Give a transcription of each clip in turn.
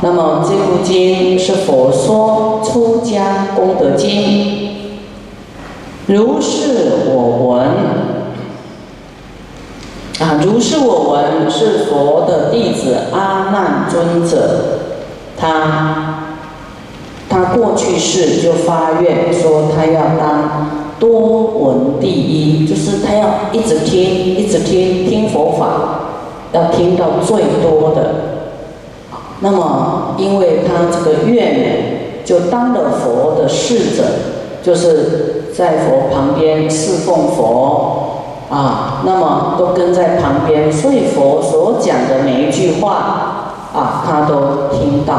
那么这部经是佛说出家功德经。如是我闻，啊，如是我闻是佛的弟子阿难尊者，他他过去世就发愿说他要当多闻第一，就是他要一直听，一直听听佛法，要听到最多的。那么因为他这个愿，就当了佛的侍者，就是。在佛旁边侍奉佛啊，那么都跟在旁边，所以佛所讲的每一句话啊，他都听到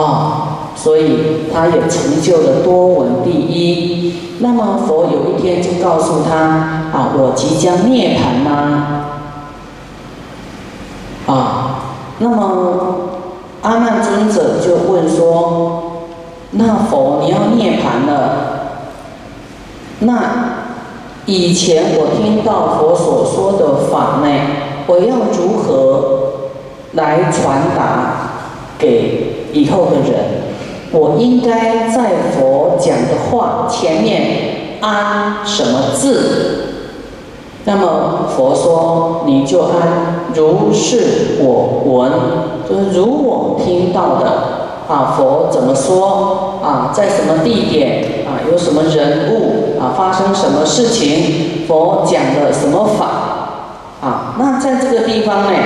啊，所以他也成就了多闻第一。那么佛有一天就告诉他啊，我即将涅槃啦啊，那么阿难尊者就问说，那佛你要涅槃了？那以前我听到佛所说的法呢，我要如何来传达给以后的人？我应该在佛讲的话前面安什么字？那么佛说，你就安如是我闻，就是如我听到的啊。佛怎么说啊？在什么地点啊？有什么人物啊？发生什么事情？佛讲的什么法啊？那在这个地方呢？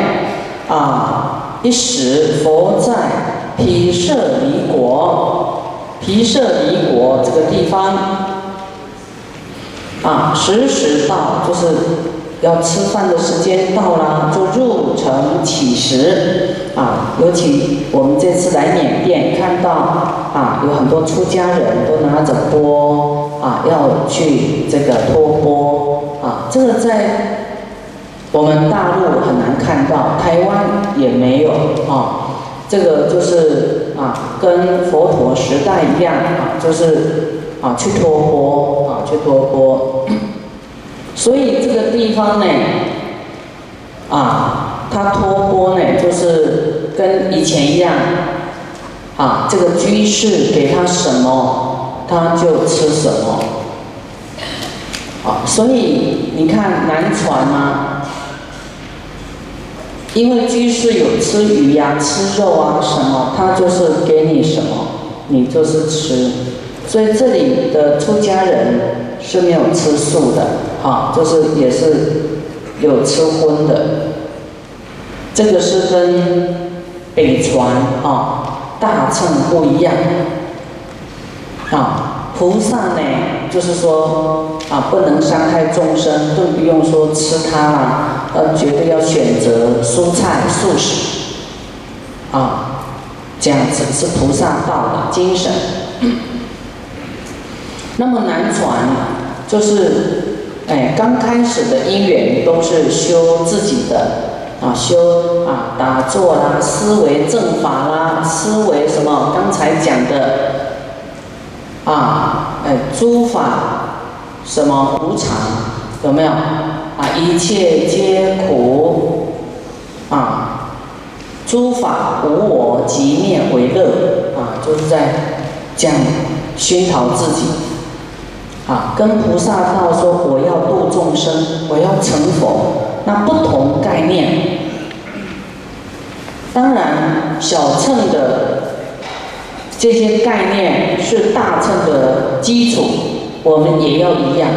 啊，一时佛在毗舍离国，毗舍离国这个地方啊，时时到就是。要吃饭的时间到了，就入城乞食啊！尤其我们这次来缅甸，看到啊，有很多出家人都拿着钵啊，要去这个托钵啊。这个在我们大陆很难看到，台湾也没有啊。这个就是啊，跟佛陀时代一样啊，就是啊，去托钵啊，去托钵。所以这个地方呢，啊，他托钵呢，就是跟以前一样，啊，这个居士给他什么，他就吃什么，啊，所以你看难传吗？因为居士有吃鱼呀、吃肉啊什么，他就是给你什么，你就是吃，所以这里的出家人。是没有吃素的，啊，就是也是有吃荤的，这个是跟北传啊大乘不一样，啊，菩萨呢就是说啊不能伤害众生，更不用说吃它了，呃，绝对要选择蔬菜素食，啊，这样子是菩萨道的精神。那么南传就是，哎，刚开始的因缘都是修自己的啊，修啊打坐啦，思维正法啦，思维什么？刚才讲的啊，哎，诸法什么无常有没有？啊，一切皆苦啊，诸法无我即灭为乐啊，就是在讲熏陶自己。啊，跟菩萨道说我要度众生，我要成佛，那不同概念。当然，小乘的这些概念是大乘的基础，我们也要一样。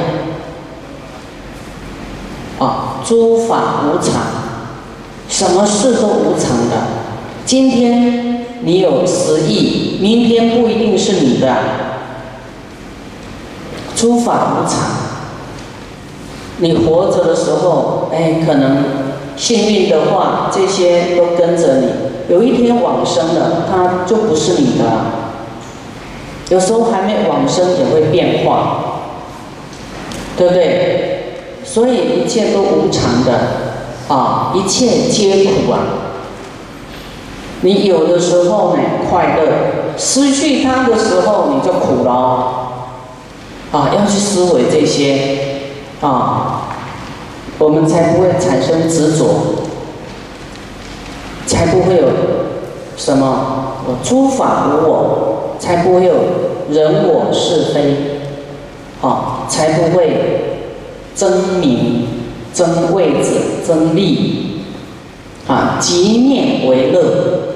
啊，诸法无常，什么事都无常的。今天你有十亿，明天不一定是你的。诸法无常，你活着的时候，哎，可能幸运的话，这些都跟着你。有一天往生了，它就不是你的了。有时候还没往生也会变化，对不对？所以一切都无常的，啊，一切皆苦啊。你有的时候呢快乐，失去它的时候你就苦了。啊，要去思维这些，啊，我们才不会产生执着，才不会有什么？诸法无我，才不会有人我是非，啊，才不会争名、争位子、争利，啊，即念为乐。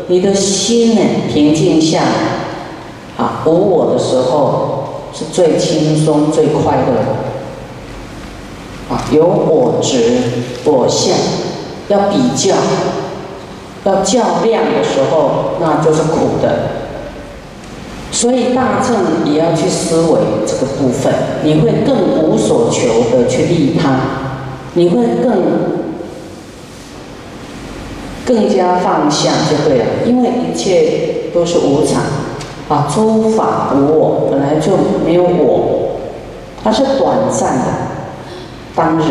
你的心呢，平静下来，啊，无我的时候是最轻松、最快乐的。啊，有我执、我相，要比较。要较量的时候，那就是苦的。所以大众也要去思维这个部分，你会更无所求的去利他，你会更更加放下就对了。因为一切都是无常，啊，诸法无我，本来就没有我，它是短暂的。当然，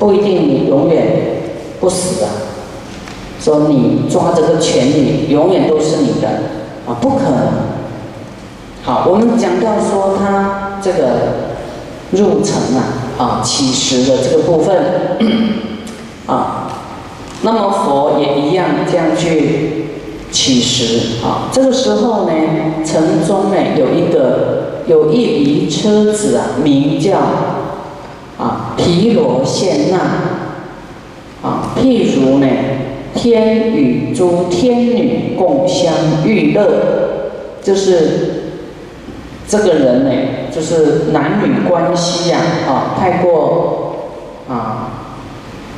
不一定你永远不死的。说你抓这个权利永远都是你的啊，不可能。好，我们讲到说他这个入城啊啊起时的这个部分 啊，那么佛也一样这样去起时啊。这个时候呢，城中呢有一个有一离车子啊，名叫啊毗罗现那啊，譬如呢。天与诸天女共相娱乐，就是这个人呢，就是男女关系呀，啊，太过啊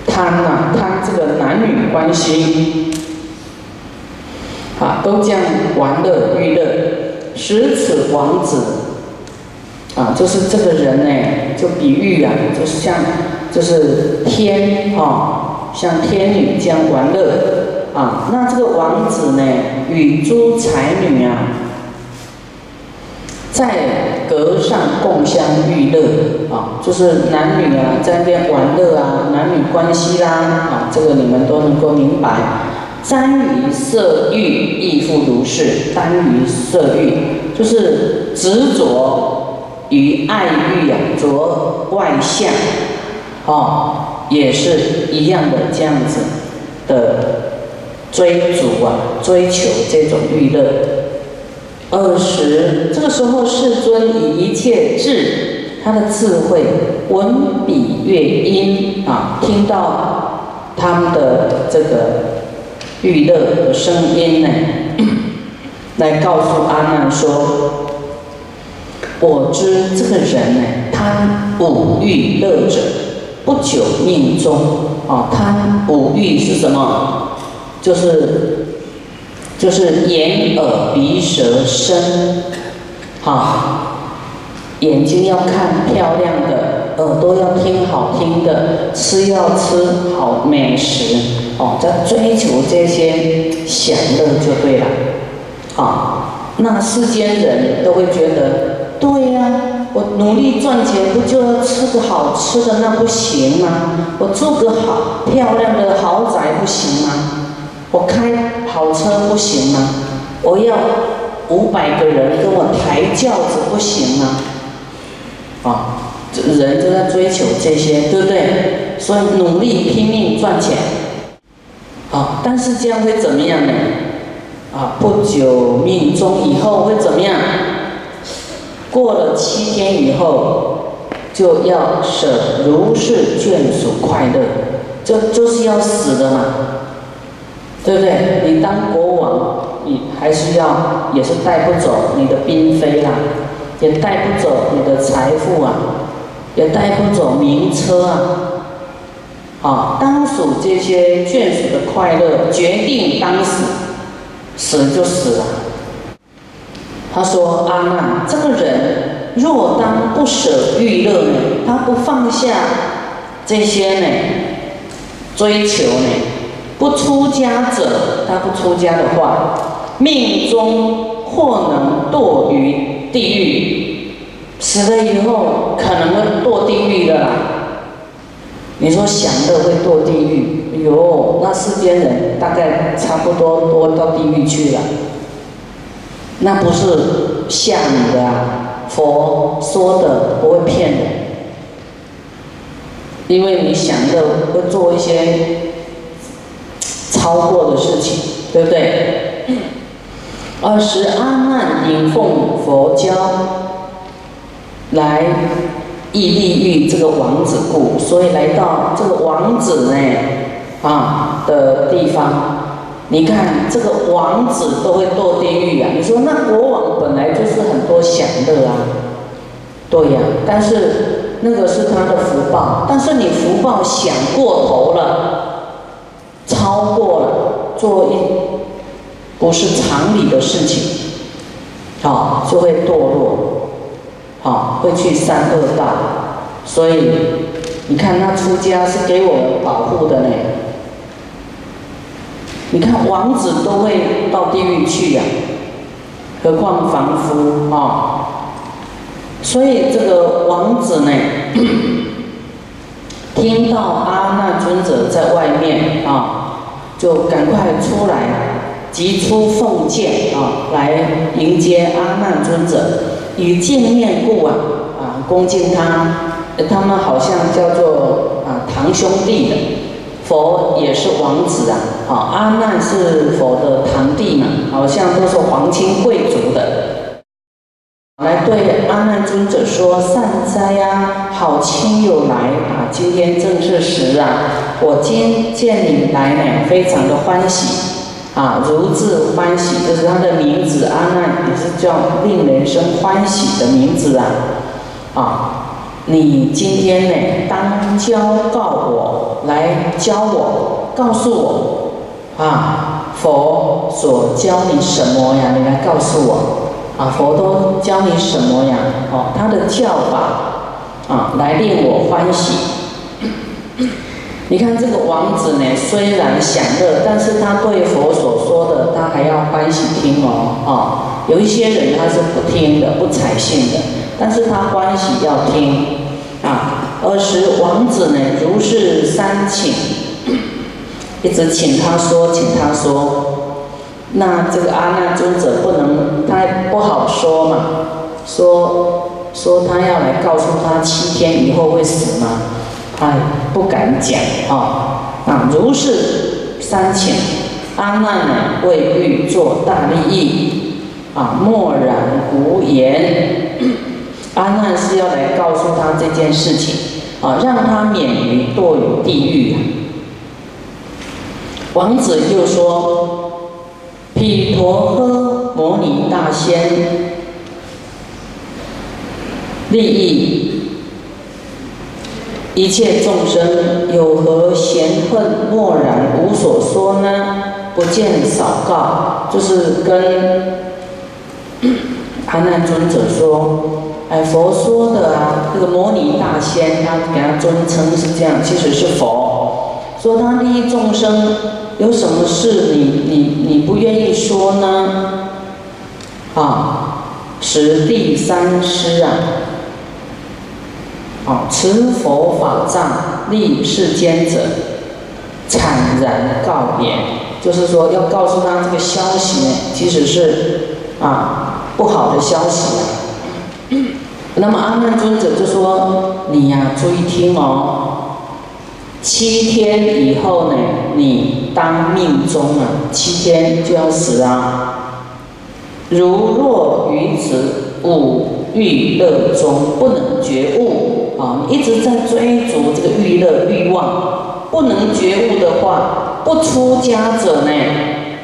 贪呐，贪这个男女关系，都将玩乐娱乐，使此王子，啊，就是这个人呢，就比喻啊，就是像，就是天啊。像天女这样玩乐啊，那这个王子呢，与诸才女啊，在阁上共相娱乐啊，就是男女啊在那边玩乐啊，男女关系啦啊，这个你们都能够明白。瞻于色欲亦复如是，耽于色欲就是执着于爱欲啊，着外相啊。也是一样的这样子的追逐啊，追求这种欲乐。二十这个时候，世尊以一切智，他的智慧，闻彼乐音啊，听到他们的这个娱乐的声音呢，来告诉阿难说：“我知这个人呢，贪五欲乐者。”不久命终，啊，贪五欲是什么？就是就是眼耳鼻舌身，好，眼睛要看漂亮的，耳朵要听好听的，吃要吃好美食，哦，在追求这些享乐就对了，啊，那世间人都会觉得，对呀。我努力赚钱，不就要吃个好吃的那不行吗？我住个好漂亮的豪宅不行吗？我开跑车不行吗？我要五百个人跟我抬轿子不行吗？啊，人就在追求这些，对不对？所以努力拼命赚钱，啊，但是这样会怎么样呢？啊，不久命中以后会怎么样？过了七天以后，就要舍如是眷属快乐，就就是要死的嘛，对不对？你当国王，你还是要也是带不走你的嫔妃啦，也带不走你的财富啊，也带不走名车啊，啊，当属这些眷属的快乐，决定当死，死就死了。他说：“阿难，这个人若当不舍欲乐呢？他不放下这些呢？追求呢？不出家者，他不出家的话，命中或能堕于地狱。死了以后可能会堕地狱的啦。你说享乐会堕地狱？哎呦，那世间人大概差不多多到地狱去了。”那不是吓你的啊！佛说的不会骗人，因为你想的会做一些超过的事情，对不对？二十阿难引奉佛教来异地狱这个王子故，所以来到这个王子呢啊的地方。你看这个王子都会堕地狱啊！你说那国王本来就是很多享乐啊，对呀。但是那个是他的福报，但是你福报享过头了，超过了，做一不是常理的事情，好就会堕落，啊会去三恶道。所以你看他出家是给我保护的呢。你看王子都会到地狱去呀，何况凡夫啊？所以这个王子呢，听到阿难尊者在外面啊，就赶快出来，急出奉剑啊，来迎接阿难尊者，与见面故啊，啊，恭敬他，他们好像叫做啊堂兄弟的。佛也是王子啊，好，阿难是佛的堂弟嘛，好像都是皇亲贵族的，来对阿难尊者说：“善哉呀，好亲友来啊！今天正是时啊，我今见你来呢，非常的欢喜啊，如自欢喜，就是他的名字阿难，也是叫令人生欢喜的名字啊，啊。”你今天呢，当教告我，来教我，告诉我，啊，佛所教你什么呀？你来告诉我，啊，佛都教你什么呀？哦，他的教法，啊，来令我欢喜。你看这个王子呢，虽然享乐，但是他对佛所说的，他还要欢喜听哦，啊，有一些人他是不听的，不采信的。但是他欢喜要听啊，而时王子呢如是三请，一直请他说，请他说，那这个阿难尊者不能，他不好说嘛，说说他要来告诉他七天以后会死吗？哎，不敢讲啊啊，如是三请，阿难呢为欲做大利益啊，默然无言。阿难是要来告诉他这件事情，啊，让他免于堕于地狱。王子又说：“毗陀诃摩尼大仙，利益一切众生，有何嫌恨默然无所说呢？不见少告，就是跟 阿难尊者说。”哎，佛说的啊，这个摩尼大仙，他给他尊称是这样，其实是佛说他利益众生，有什么事你你你不愿意说呢？啊，持第三师啊，啊，持佛法藏立世间者，惨然告别，就是说要告诉他这个消息呢，其实是啊不好的消息啊。那么阿难尊者就说：“你呀，注意听哦，七天以后呢，你当命中啊，七天就要死啊。如若于此五欲乐中不能觉悟啊，一直在追逐这个欲乐欲望，不能觉悟的话，不出家者呢，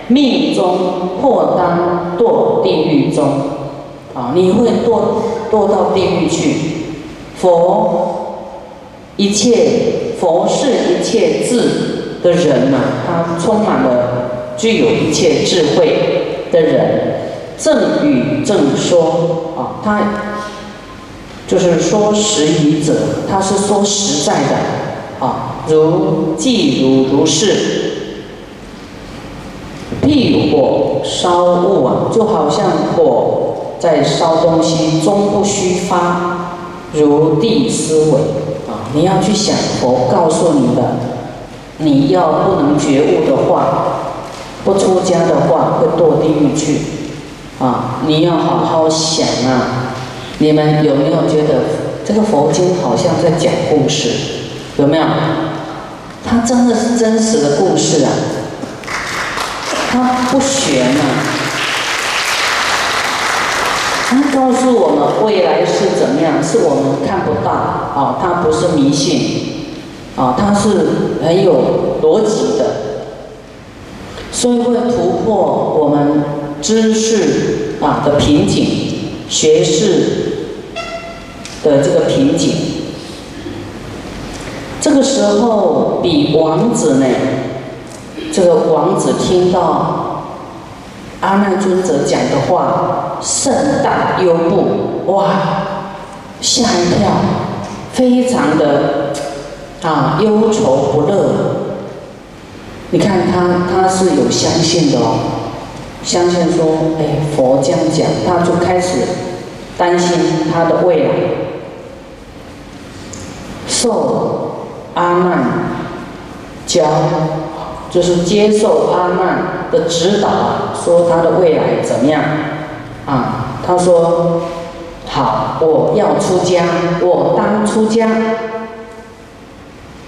命中或当堕地狱中。”啊，你会堕堕到地狱去。佛一切佛是一切智的人呐，他充满了具有一切智慧的人，正语正说啊，他就是说实语者，他是说实在的啊，如即如如是。譬火烧物啊，就好像火。在烧东西，终不虚发，如地思维啊！你要去想佛告诉你的，你要不能觉悟的话，不出家的话会堕地狱去啊！你要好好想啊！你们有没有觉得这个佛经好像在讲故事？有没有？它真的是真实的故事啊！它不玄啊！他告诉我们未来是怎么样，是我们看不到啊，他不是迷信啊，他是很有逻辑的，所以会突破我们知识啊的瓶颈，学识的这个瓶颈。这个时候，比王子呢，这个王子听到。阿难尊者讲的话甚大忧怖，哇，吓一跳，非常的啊忧愁不乐。你看他他是有相信的哦，相信说，哎，佛这样讲，他就开始担心他的未来，受阿难教。就是接受阿难的指导，说他的未来怎么样？啊，他说好，我要出家，我当出家。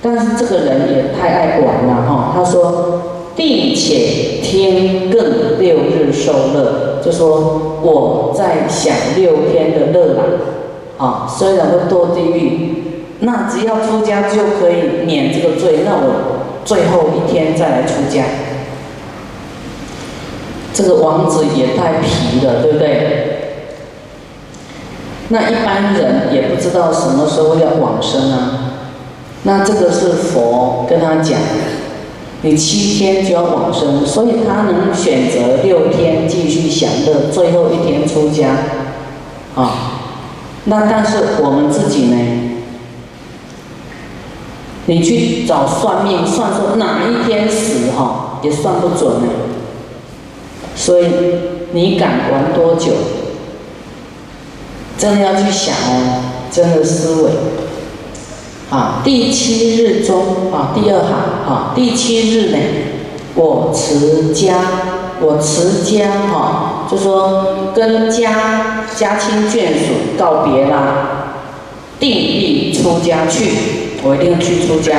但是这个人也太爱管了哈，他说并且天更六日受乐，就说我在享六天的乐啦，啊，虽然会堕地狱，那只要出家就可以免这个罪，那我。最后一天再来出家，这个王子也太皮了，对不对？那一般人也不知道什么时候要往生啊。那这个是佛跟他讲，你七天就要往生，所以他能选择六天继续享乐，最后一天出家啊。那但是我们自己呢？你去找算命，算说哪一天死哈，也算不准呢。所以你敢玩多久？真的要去想哦，真的思维。啊，第七日中啊，第二行啊，第七日呢，我持家，我持家哈，就说跟家家亲眷属告别啦，定力出家去。我一定去出家，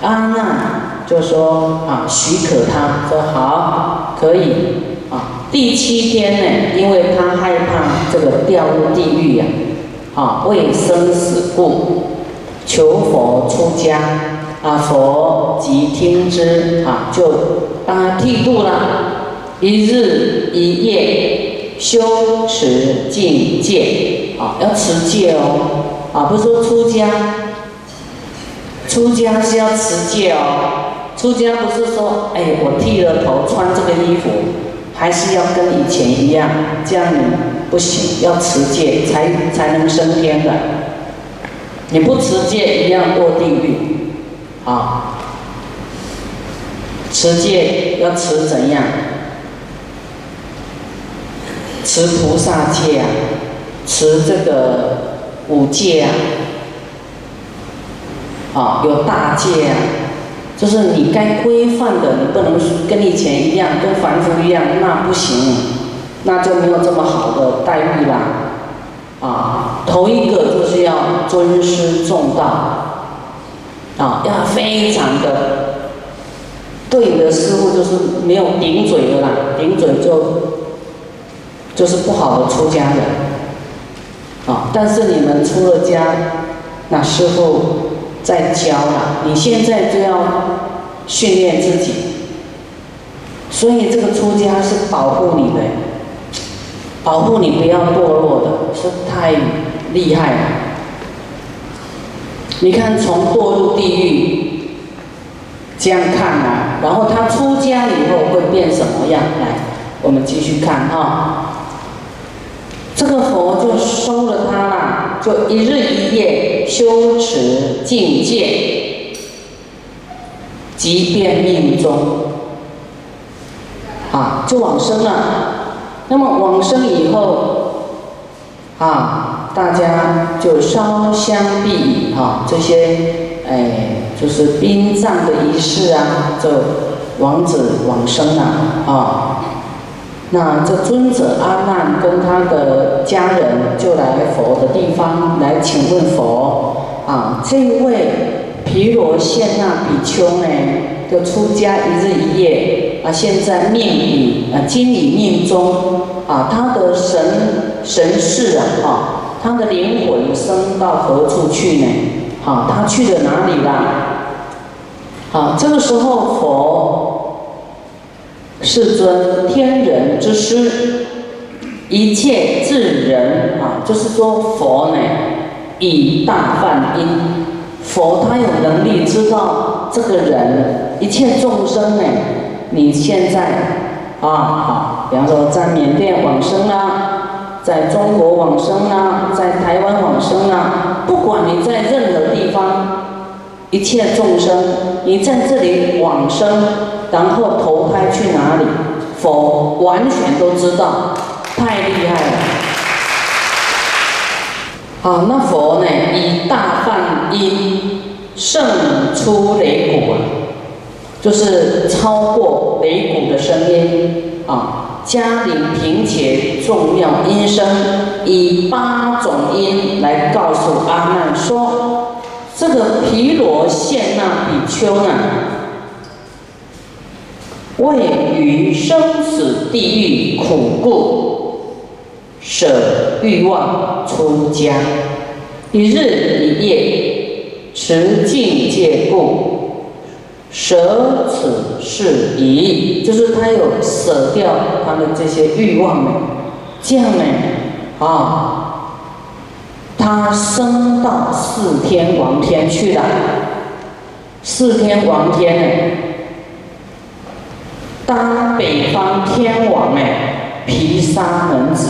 阿难就说啊，许可他，说好，可以啊。第七天呢，因为他害怕这个掉入地狱呀，啊，为生死故，求佛出家，啊，佛即听之，啊，就帮他剃度了。一日一夜修持境界，啊，要持戒哦，啊，不是说出家。出家是要持戒哦，出家不是说，哎，我剃了头穿这个衣服，还是要跟以前一样，这样不行，要持戒才才能升天的。你不持戒一样堕地狱，啊，持戒要持怎样？持菩萨戒啊，持这个五戒啊。啊，有大戒啊，就是你该规范的，你不能跟以前一样，跟凡夫一样，那不行，那就没有这么好的待遇啦。啊，头一个就是要尊师重道，啊，要非常的对你的师傅就是没有顶嘴的啦，顶嘴就就是不好的出家人。啊，但是你们出了家，那师傅。在教了，你现在就要训练自己，所以这个出家是保护你的，保护你不要堕落的，是太厉害了。你看，从堕入地狱这样看啊，然后他出家以后会变什么样？来，我们继续看哈。这个佛就收了他了，就一日一夜修持境界，即便命中，啊，就往生了。那么往生以后，啊，大家就烧香毕礼啊，这些哎，就是殡葬的仪式啊，就王子往生了啊。那这尊者阿难跟他的家人就来佛的地方来请问佛啊，这位毗罗谢那比丘呢，就出家一日一夜啊，现在命里啊，经已命中啊，他的神神识啊，啊，他的灵魂升到何处去呢？好，他去了哪里啦？好，这个时候佛世尊天人之师，一切智人啊，就是说佛呢，以大梵音，佛他有能力知道这个人一切众生呢，你现在啊好，比方说在缅甸往生啊，在中国往生啊，在台湾往生啊，不管你在任何地方。一切众生，你在这里往生，然后投胎去哪里？佛完全都知道，太厉害了。好，那佛呢？以大梵音胜出雷鼓啊，就是超过雷鼓的声音啊，加领平且重要音声，以八种音来告诉阿难说。这个毗罗现那比丘呢，为于生死地狱苦故，舍欲望出家，一日一夜持境戒故，舍此事宜，就是他有舍掉他的这些欲望呢，这样呢，啊。他升到四天王天去了，四天王天呢，当北方天王哎，毗沙门子，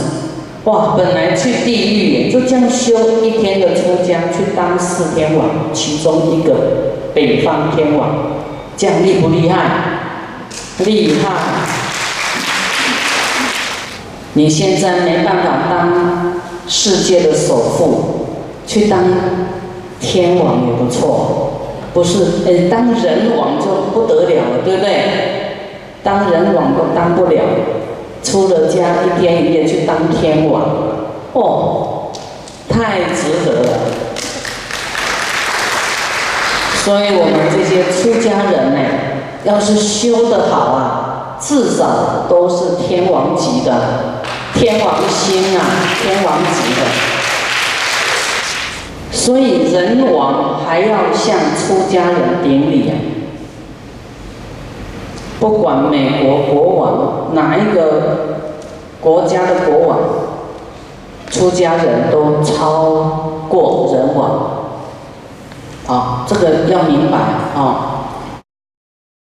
哇，本来去地狱就这样修一天的出家去当四天王，其中一个北方天王，这样厉不厉害？厉害！你现在没办法当。世界的首富，去当天王也不错，不是？哎，当人王就不得了了，对不对？当人王都当不了，出了家一天一夜去当天王，哦，太值得了。所以我们这些出家人呢，要是修得好啊，至少都是天王级的。天王星啊，天王级的，所以人王还要向出家人顶礼啊！不管美国国王哪一个国家的国王，出家人都超过人王啊！这个要明白啊！